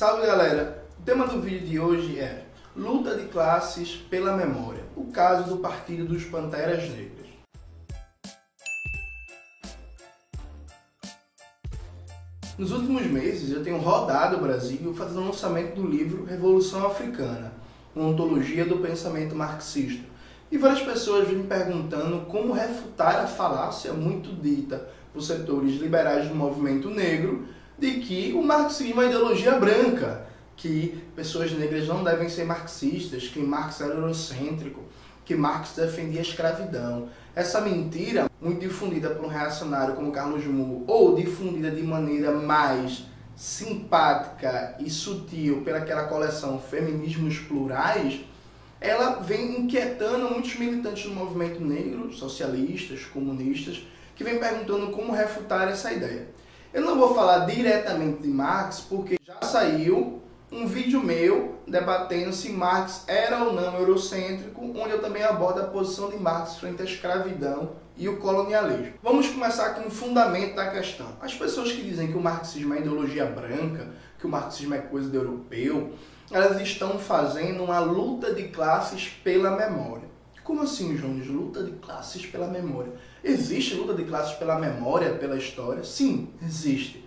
Salve galera! O tema do vídeo de hoje é Luta de classes pela memória, o caso do Partido dos Panteras Negras. Nos últimos meses eu tenho rodado o Brasil fazendo o lançamento do livro Revolução Africana, uma ontologia do pensamento marxista. E várias pessoas vêm me perguntando como refutar a falácia muito dita por setores liberais do movimento negro de que o marxismo é ideologia branca, que pessoas negras não devem ser marxistas, que Marx era eurocêntrico, que Marx defendia a escravidão. Essa mentira, muito difundida por um reacionário como Carlos Moore, ou difundida de maneira mais simpática e sutil pelaquela coleção Feminismos Plurais, ela vem inquietando muitos militantes do movimento negro, socialistas, comunistas, que vem perguntando como refutar essa ideia. Eu não vou falar diretamente de Marx, porque já saiu um vídeo meu debatendo se Marx era ou não eurocêntrico, onde eu também abordo a posição de Marx frente à escravidão e o colonialismo. Vamos começar com o fundamento da questão. As pessoas que dizem que o marxismo é ideologia branca, que o marxismo é coisa de europeu, elas estão fazendo uma luta de classes pela memória. Como assim, Jones? Luta de classes pela memória. Existe luta de classes pela memória, pela história? Sim, existe.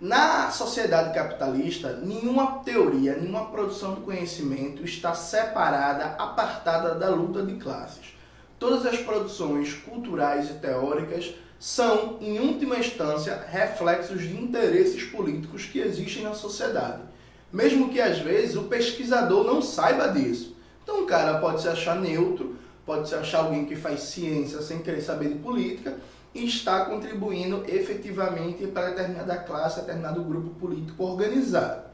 Na sociedade capitalista, nenhuma teoria, nenhuma produção do conhecimento está separada, apartada da luta de classes. Todas as produções culturais e teóricas são, em última instância, reflexos de interesses políticos que existem na sociedade. Mesmo que às vezes o pesquisador não saiba disso. Então o cara pode se achar neutro, pode se achar alguém que faz ciência sem querer saber de política e está contribuindo efetivamente para determinada classe, determinado grupo político organizado.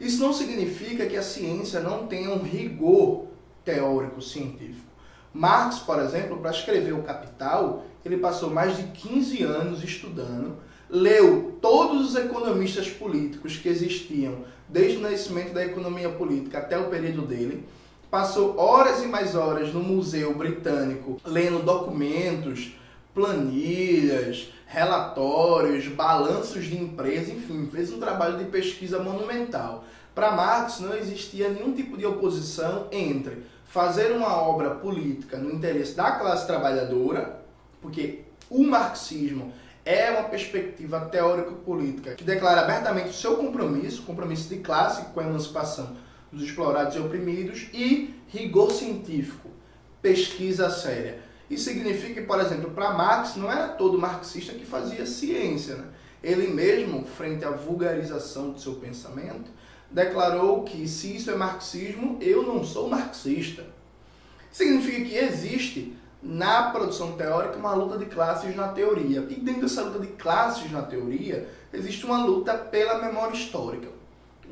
Isso não significa que a ciência não tenha um rigor teórico científico. Marx, por exemplo, para escrever o Capital, ele passou mais de 15 anos estudando, leu todos os economistas políticos que existiam desde o nascimento da economia política até o período dele, passou horas e mais horas no Museu Britânico lendo documentos, planilhas, relatórios, balanços de empresa, enfim, fez um trabalho de pesquisa monumental. Para Marx não existia nenhum tipo de oposição entre fazer uma obra política no interesse da classe trabalhadora, porque o marxismo é uma perspectiva teórico-política que declara abertamente o seu compromisso, compromisso de classe com a emancipação dos explorados e oprimidos, e rigor científico, pesquisa séria. Isso significa que, por exemplo, para Marx, não era todo marxista que fazia ciência. Né? Ele mesmo, frente à vulgarização do seu pensamento, declarou que se isso é marxismo, eu não sou marxista. Significa que existe na produção teórica uma luta de classes na teoria. E dentro dessa luta de classes na teoria, existe uma luta pela memória histórica.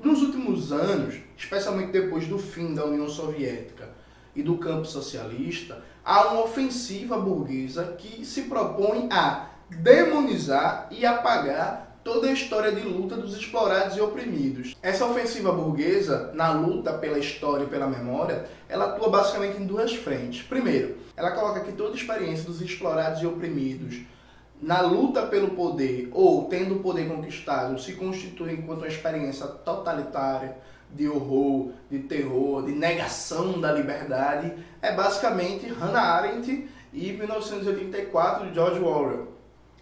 Nos últimos anos, especialmente depois do fim da União Soviética e do campo socialista, há uma ofensiva burguesa que se propõe a demonizar e apagar toda a história de luta dos explorados e oprimidos. Essa ofensiva burguesa, na luta pela história e pela memória, ela atua basicamente em duas frentes. Primeiro, ela coloca que toda a experiência dos explorados e oprimidos na luta pelo poder ou tendo o poder conquistado se constitui enquanto uma experiência totalitária de horror, de terror, de negação da liberdade, é basicamente Hannah Arendt e 1984 de George Orwell.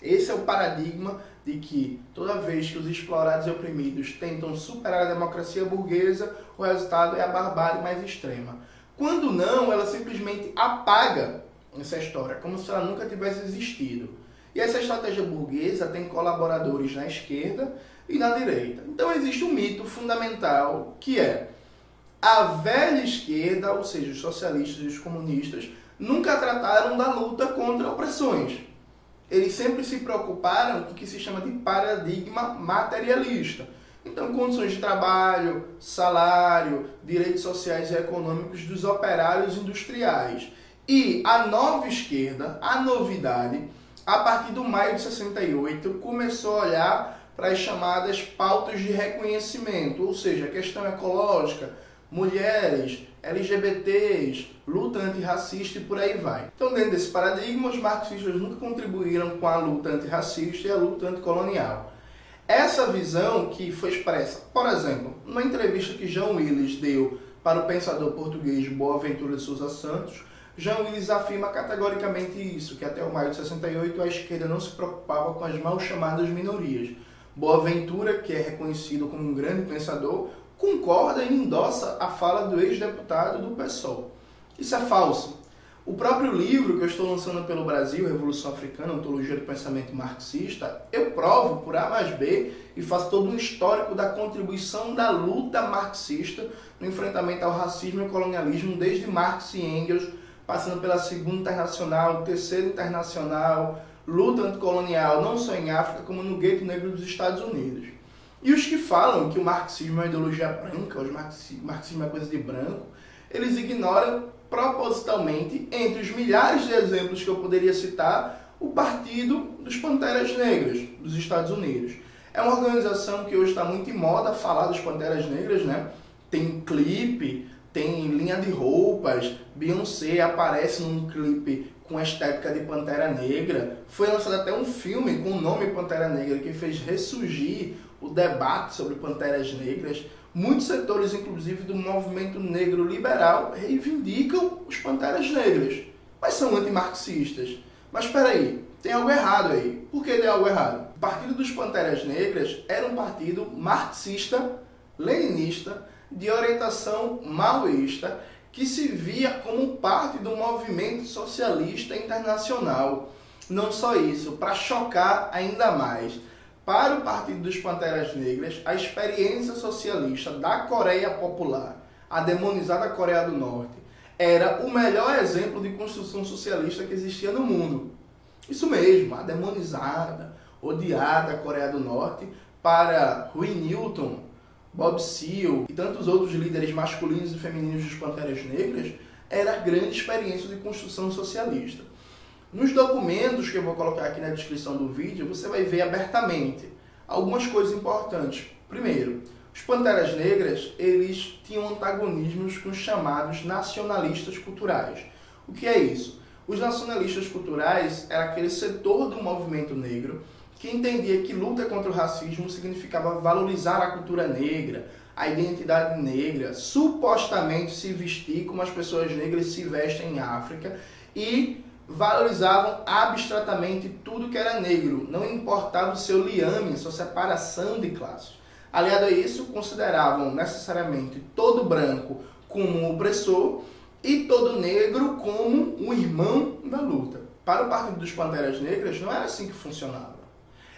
Esse é o paradigma de que toda vez que os explorados e oprimidos tentam superar a democracia burguesa, o resultado é a barbárie mais extrema. Quando não, ela simplesmente apaga essa história, como se ela nunca tivesse existido. E essa estratégia burguesa tem colaboradores na esquerda e na direita. Então existe um mito fundamental que é a velha esquerda, ou seja, os socialistas e os comunistas, nunca trataram da luta contra opressões. Eles sempre se preocuparam com o que se chama de paradigma materialista. Então, condições de trabalho, salário, direitos sociais e econômicos dos operários industriais. E a nova esquerda, a novidade, a partir do maio de 68, começou a olhar para as chamadas pautas de reconhecimento, ou seja, questão ecológica, mulheres, LGBTs, luta antirracista e por aí vai. Então, dentro desse paradigma, os marxistas nunca contribuíram com a luta antirracista e a luta anticolonial. essa visão que foi expressa, por exemplo, numa entrevista que João Willis deu para o pensador português Boaventura de Souza Santos, João Willis afirma categoricamente isso, que até o maio de 68 a esquerda não se preocupava com as mal chamadas minorias. Boaventura, que é reconhecido como um grande pensador, concorda e endossa a fala do ex-deputado do PSOL. Isso é falso. O próprio livro que eu estou lançando pelo Brasil, Revolução Africana, Ontologia do Pensamento Marxista, eu provo por A mais B e faço todo um histórico da contribuição da luta marxista no enfrentamento ao racismo e colonialismo desde Marx e Engels, passando pela Segunda Internacional, Terceira Internacional, luta anticolonial, não só em África, como no gueto negro dos Estados Unidos. E os que falam que o marxismo é uma ideologia branca, o marxismo é coisa de branco, eles ignoram propositalmente, entre os milhares de exemplos que eu poderia citar, o Partido dos Panteras Negras dos Estados Unidos. É uma organização que hoje está muito em moda falar dos Panteras Negras, né? Tem clipe, tem linha de roupas, Beyoncé aparece num clipe com a estética de Pantera Negra. Foi lançado até um filme com o nome Pantera Negra que fez ressurgir o debate sobre Panteras Negras. Muitos setores, inclusive do movimento negro liberal, reivindicam os Panteras Negras, mas são antimarxistas. Mas espera aí, tem algo errado aí. Por que tem algo errado? O Partido dos Panteras Negras era um partido marxista, leninista, de orientação maoísta, que se via como parte do movimento socialista internacional. Não só isso, para chocar ainda mais para o Partido dos Panteras Negras, a experiência socialista da Coreia Popular, a demonizada Coreia do Norte, era o melhor exemplo de construção socialista que existia no mundo. Isso mesmo, a demonizada, odiada Coreia do Norte, para Huey Newton, Bob Seale e tantos outros líderes masculinos e femininos dos Panteras Negras, era a grande experiência de construção socialista. Nos documentos que eu vou colocar aqui na descrição do vídeo, você vai ver abertamente algumas coisas importantes. Primeiro, os Panteras Negras, eles tinham antagonismos com os chamados nacionalistas culturais. O que é isso? Os nacionalistas culturais era aquele setor do movimento negro que entendia que luta contra o racismo significava valorizar a cultura negra, a identidade negra, supostamente se vestir como as pessoas negras se vestem em África e valorizavam abstratamente tudo que era negro, não importava o seu liame, sua separação de classes. Aliado a isso, consideravam necessariamente todo branco como um opressor e todo negro como um irmão da luta. Para o Partido dos Panteras Negras, não era assim que funcionava.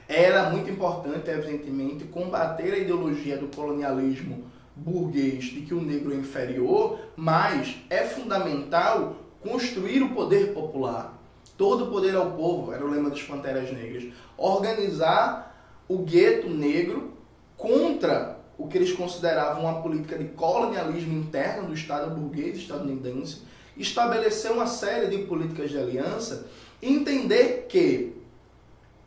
Era muito importante, evidentemente, combater a ideologia do colonialismo burguês de que o negro é inferior, mas é fundamental construir o poder popular. Todo o poder ao povo, era o lema das Panteras Negras. Organizar o gueto negro contra o que eles consideravam uma política de colonialismo interno do Estado burguês estadunidense, estabelecer uma série de políticas de aliança entender que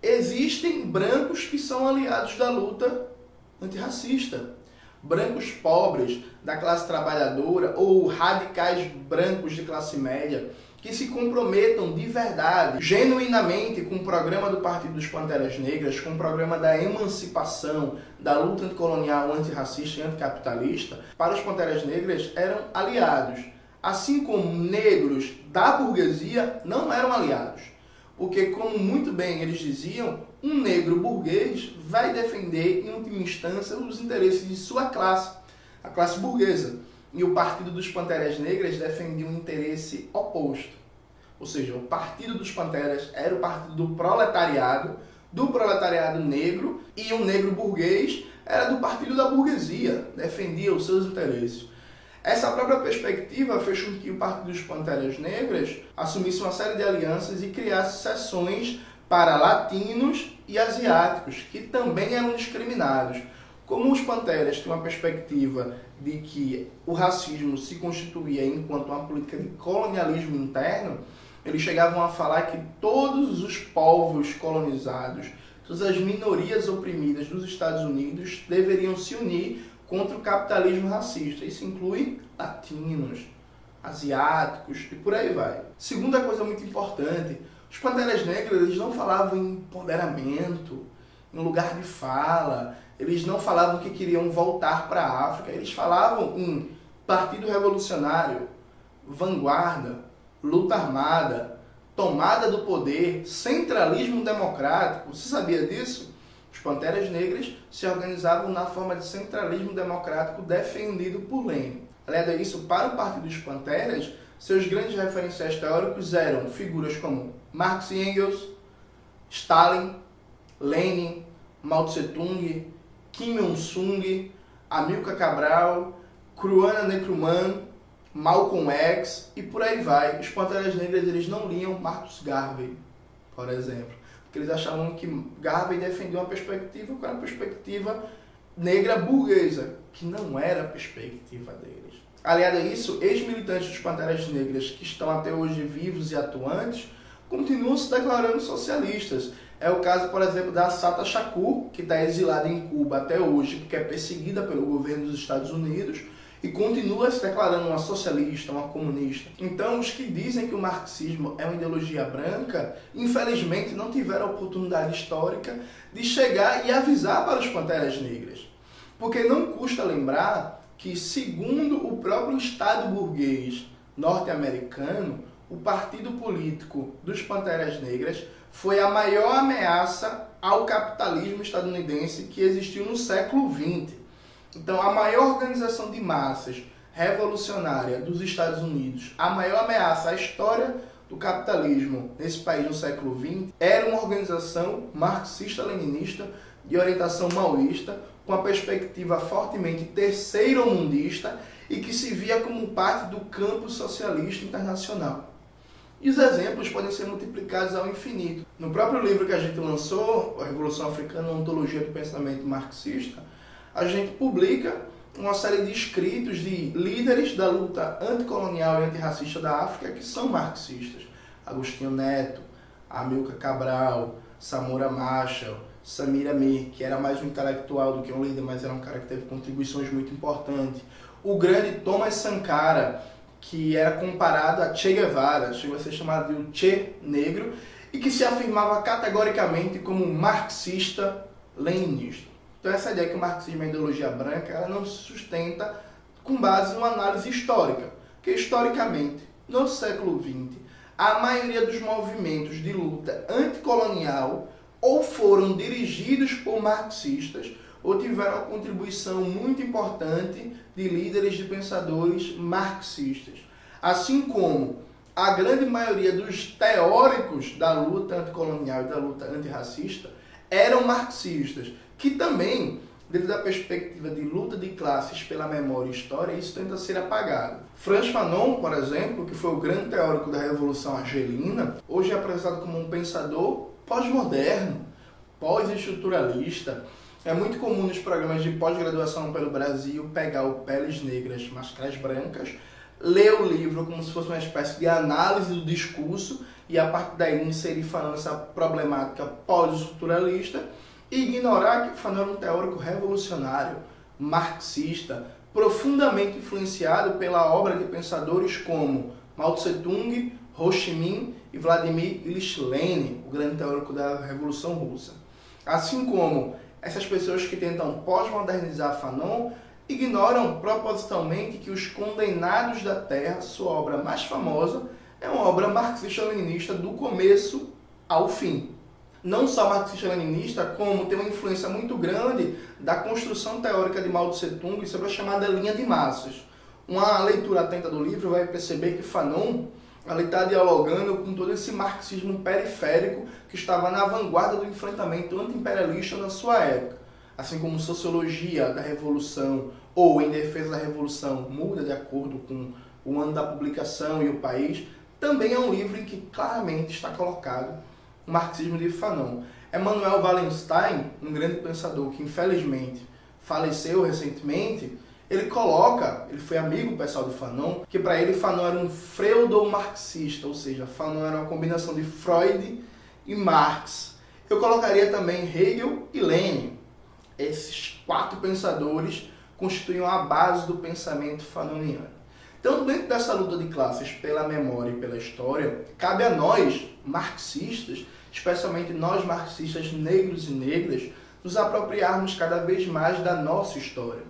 existem brancos que são aliados da luta antirracista brancos pobres da classe trabalhadora ou radicais brancos de classe média que se comprometam de verdade, genuinamente com o programa do Partido dos Panteras Negras, com o programa da emancipação, da luta anticolonial, antirracista e anticapitalista, para os Panteras Negras eram aliados. Assim como negros da burguesia não eram aliados. Porque, como muito bem eles diziam, um negro burguês vai defender, em última instância, os interesses de sua classe, a classe burguesa. E o Partido dos Panteras Negras defendia um interesse oposto. Ou seja, o Partido dos Panteras era o partido do proletariado, do proletariado negro, e o negro burguês era do partido da burguesia, defendia os seus interesses. Essa própria perspectiva fez com que o Partido dos Panteras Negras assumisse uma série de alianças e criasse seções para latinos e asiáticos, que também eram discriminados. Como os panteras têm uma perspectiva de que o racismo se constituía enquanto uma política de colonialismo interno, eles chegavam a falar que todos os povos colonizados, todas as minorias oprimidas dos Estados Unidos deveriam se unir contra o capitalismo racista. Isso inclui latinos, asiáticos e por aí vai. Segunda coisa muito importante, os Panteras Negras eles não falavam em empoderamento, em lugar de fala, eles não falavam que queriam voltar para a África, eles falavam em Partido Revolucionário, vanguarda, luta armada, tomada do poder, centralismo democrático. Você sabia disso? Os Panteras Negras se organizavam na forma de centralismo democrático defendido por Lenin. Aliás, isso para o Partido dos Panteras, seus grandes referenciais teóricos eram figuras como Marx e Engels, Stalin, Lenin, Mao Tse-tung, Kim Il-sung, Amilcar Cabral, Cruana Nkrumah, Malcolm X e por aí vai. Os Panteras Negras eles não liam Marcus Garvey, por exemplo, porque eles achavam que Garvey defendia uma perspectiva que era uma perspectiva negra burguesa, que não era a perspectiva deles. Aliado a isso, ex-militantes dos Panteras Negras que estão até hoje vivos e atuantes continuam se declarando socialistas. É o caso, por exemplo, da Sata Shakur, que está exilada em Cuba até hoje, porque é perseguida pelo governo dos Estados Unidos e continua se declarando uma socialista, uma comunista. Então, os que dizem que o marxismo é uma ideologia branca, infelizmente não tiveram a oportunidade histórica de chegar e avisar para os Panteras Negras. Porque não custa lembrar que, segundo o próprio Estado burguês norte-americano, o partido político dos Panteras Negras foi a maior ameaça ao capitalismo estadunidense que existiu no século XX. Então, a maior organização de massas revolucionária dos Estados Unidos, a maior ameaça à história do capitalismo nesse país no século XX, era uma organização marxista-leninista de orientação maoísta, com a perspectiva fortemente terceiro-mundista e que se via como parte do campo socialista internacional. E os exemplos podem ser multiplicados ao infinito. No próprio livro que a gente lançou, A Revolução Africana, ontologia do pensamento marxista, a gente publica uma série de escritos de líderes da luta anticolonial e antirracista da África que são marxistas. Agostinho Neto, Amilcar Cabral, Samora Machel, Samira Mir, que era mais um intelectual do que um líder, mas era um cara que teve contribuições muito importantes. O grande Thomas Sankara, que era comparado a Che Guevara, chegou a ser chamado de Che Negro, e que se afirmava categoricamente como marxista-leninista. Então essa ideia que o marxismo é ideologia branca, ela não se sustenta com base numa análise histórica, que historicamente, no século XX, a maioria dos movimentos de luta anticolonial ou foram dirigidos por marxistas ou tiveram uma contribuição muito importante de líderes de pensadores marxistas. Assim como a grande maioria dos teóricos da luta anticolonial e da luta antirracista eram marxistas, que também, dentro da perspectiva de luta de classes pela memória e história, isso tenta ser apagado. Franz Fanon, por exemplo, que foi o grande teórico da Revolução Argelina, hoje é apresentado como um pensador pós-moderno, pós-estruturalista. É muito comum nos programas de pós-graduação pelo Brasil pegar o Peles Negras, Máscaras Brancas, ler o livro como se fosse uma espécie de análise do discurso e a partir daí inserir falando essa problemática pós-estruturalista ignorar que Fanon era um teórico revolucionário, marxista, profundamente influenciado pela obra de pensadores como Mao Tse-tung, Ho Chi Minh e Vladimir Ilyich Lenin, o grande teórico da Revolução Russa. Assim como essas pessoas que tentam pós-modernizar Fanon ignoram propositalmente que Os Condenados da Terra, sua obra mais famosa, é uma obra marxista-leninista do começo ao fim. Não só marxista-leninista, como tem uma influência muito grande da construção teórica de Mao Tse-tung sobre a chamada linha de massas. Uma leitura atenta do livro vai perceber que Fanon está dialogando com todo esse marxismo periférico que estava na vanguarda do enfrentamento anti-imperialista na sua época. Assim como Sociologia da Revolução ou Em Defesa da Revolução muda de acordo com o ano da publicação e o país, também é um livro em que claramente está colocado o marxismo de Fanon. Emmanuel Wallenstein, um grande pensador que infelizmente faleceu recentemente, ele coloca, ele foi amigo pessoal de Fanon, que para ele Fanon era um freudo-marxista, ou seja, Fanon era uma combinação de Freud e Marx. Eu colocaria também Hegel e Lenin. Esses quatro pensadores constituem a base do pensamento fanoniano. Então, dentro dessa luta de classes pela memória e pela história, cabe a nós, marxistas, especialmente nós marxistas negros e negras, nos apropriarmos cada vez mais da nossa história,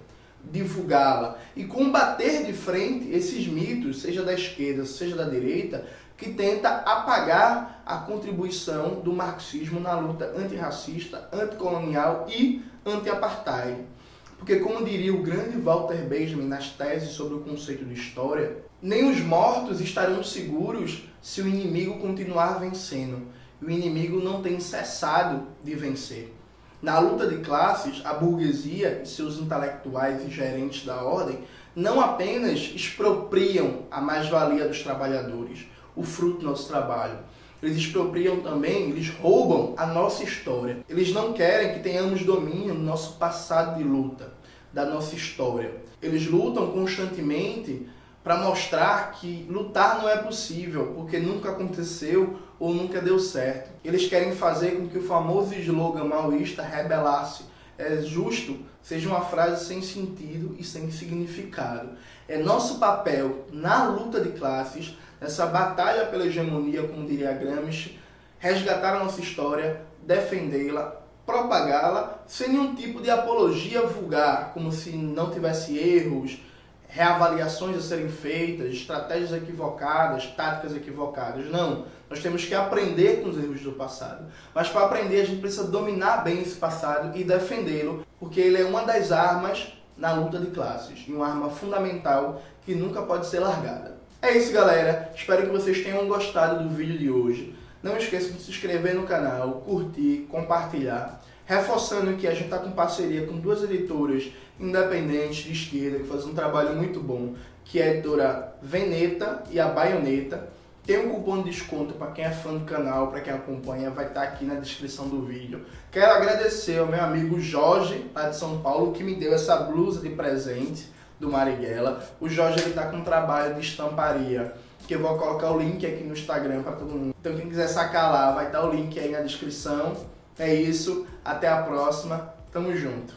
divulgá-la e combater de frente esses mitos, seja da esquerda, seja da direita, que tenta apagar a contribuição do marxismo na luta antirracista, anticolonial e anti-apartheid. Porque, como diria o grande Walter Benjamin nas teses sobre o conceito de história, nem os mortos estarão seguros se o inimigo continuar vencendo. O inimigo não tem cessado de vencer. Na luta de classes, a burguesia e seus intelectuais e gerentes da ordem não apenas expropriam a mais-valia dos trabalhadores, o fruto do nosso trabalho. Eles expropriam também, eles roubam a nossa história. Eles não querem que tenhamos domínio do nosso passado de luta, da nossa história. Eles lutam constantemente para mostrar que lutar não é possível, porque nunca aconteceu ou nunca deu certo. Eles querem fazer com que o famoso slogan maoísta rebelar-se é justo seja uma frase sem sentido e sem significado. É nosso papel na luta de classes, nessa batalha pela hegemonia, como diria Gramsci, resgatar a nossa história, defendê-la, propagá-la sem nenhum tipo de apologia vulgar, como se não tivesse erros, reavaliações a serem feitas, estratégias equivocadas, táticas equivocadas. Não. Nós temos que aprender com os erros do passado. Mas para aprender, a gente precisa dominar bem esse passado e defendê-lo, porque ele é uma das armas na luta de classes e uma arma fundamental que nunca pode ser largada. É isso, galera. Espero que vocês tenham gostado do vídeo de hoje. Não esqueça de se inscrever no canal, curtir, compartilhar. Reforçando que a gente está com parceria com duas editoras independentes de esquerda que fazem um trabalho muito bom, que é a editora Veneta e a Baioneta. Tem um cupom de desconto para quem é fã do canal, para quem acompanha, vai estar tá aqui na descrição do vídeo. Quero agradecer ao meu amigo Jorge, lá de São Paulo, que me deu essa blusa de presente do Marighella. O Jorge ele está com um trabalho de estamparia que eu vou colocar o link aqui no Instagram para todo mundo. Então quem quiser sacar lá, vai estar o link aí na descrição. É isso, até a próxima, tamo junto.